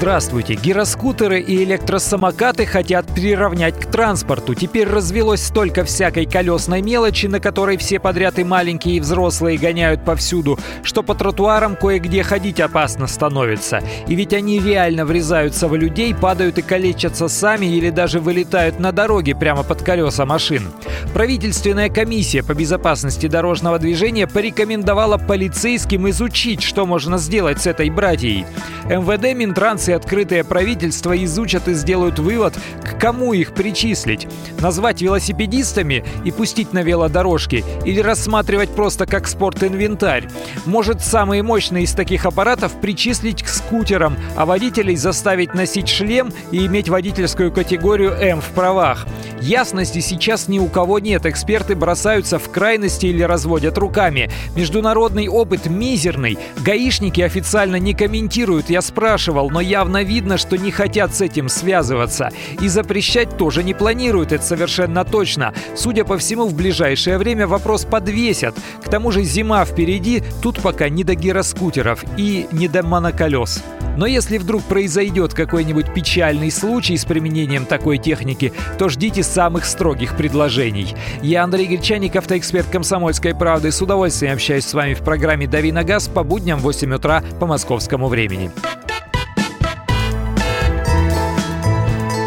Здравствуйте! Гироскутеры и электросамокаты хотят приравнять к транспорту. Теперь развелось столько всякой колесной мелочи, на которой все подряд и маленькие, и взрослые гоняют повсюду, что по тротуарам кое-где ходить опасно становится. И ведь они реально врезаются в людей, падают и калечатся сами или даже вылетают на дороге прямо под колеса машин. Правительственная комиссия по безопасности дорожного движения порекомендовала полицейским изучить, что можно сделать с этой братьей. МВД, Минтранс и открытое правительство изучат и сделают вывод, к кому их причислить. Назвать велосипедистами и пустить на велодорожки или рассматривать просто как спорт-инвентарь. Может, самые мощные из таких аппаратов причислить к скутерам, а водителей заставить носить шлем и иметь водительскую категорию М в правах. Ясности сейчас ни у кого нет, эксперты бросаются в крайности или разводят руками. Международный опыт мизерный. Гаишники официально не комментируют, я спрашивал, но явно видно, что не хотят с этим связываться. И запрещать тоже не планируют, это совершенно точно. Судя по всему, в ближайшее время вопрос подвесят. К тому же зима впереди, тут пока не до гироскутеров и не до моноколес. Но если вдруг произойдет какой-нибудь печальный случай с применением такой техники, то ждите самых строгих предложений. Я Андрей Гречаник, автоэксперт «Комсомольской правды». С удовольствием общаюсь с вами в программе «Дави на газ» по будням в 8 утра по московскому времени.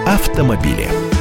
Автомобили.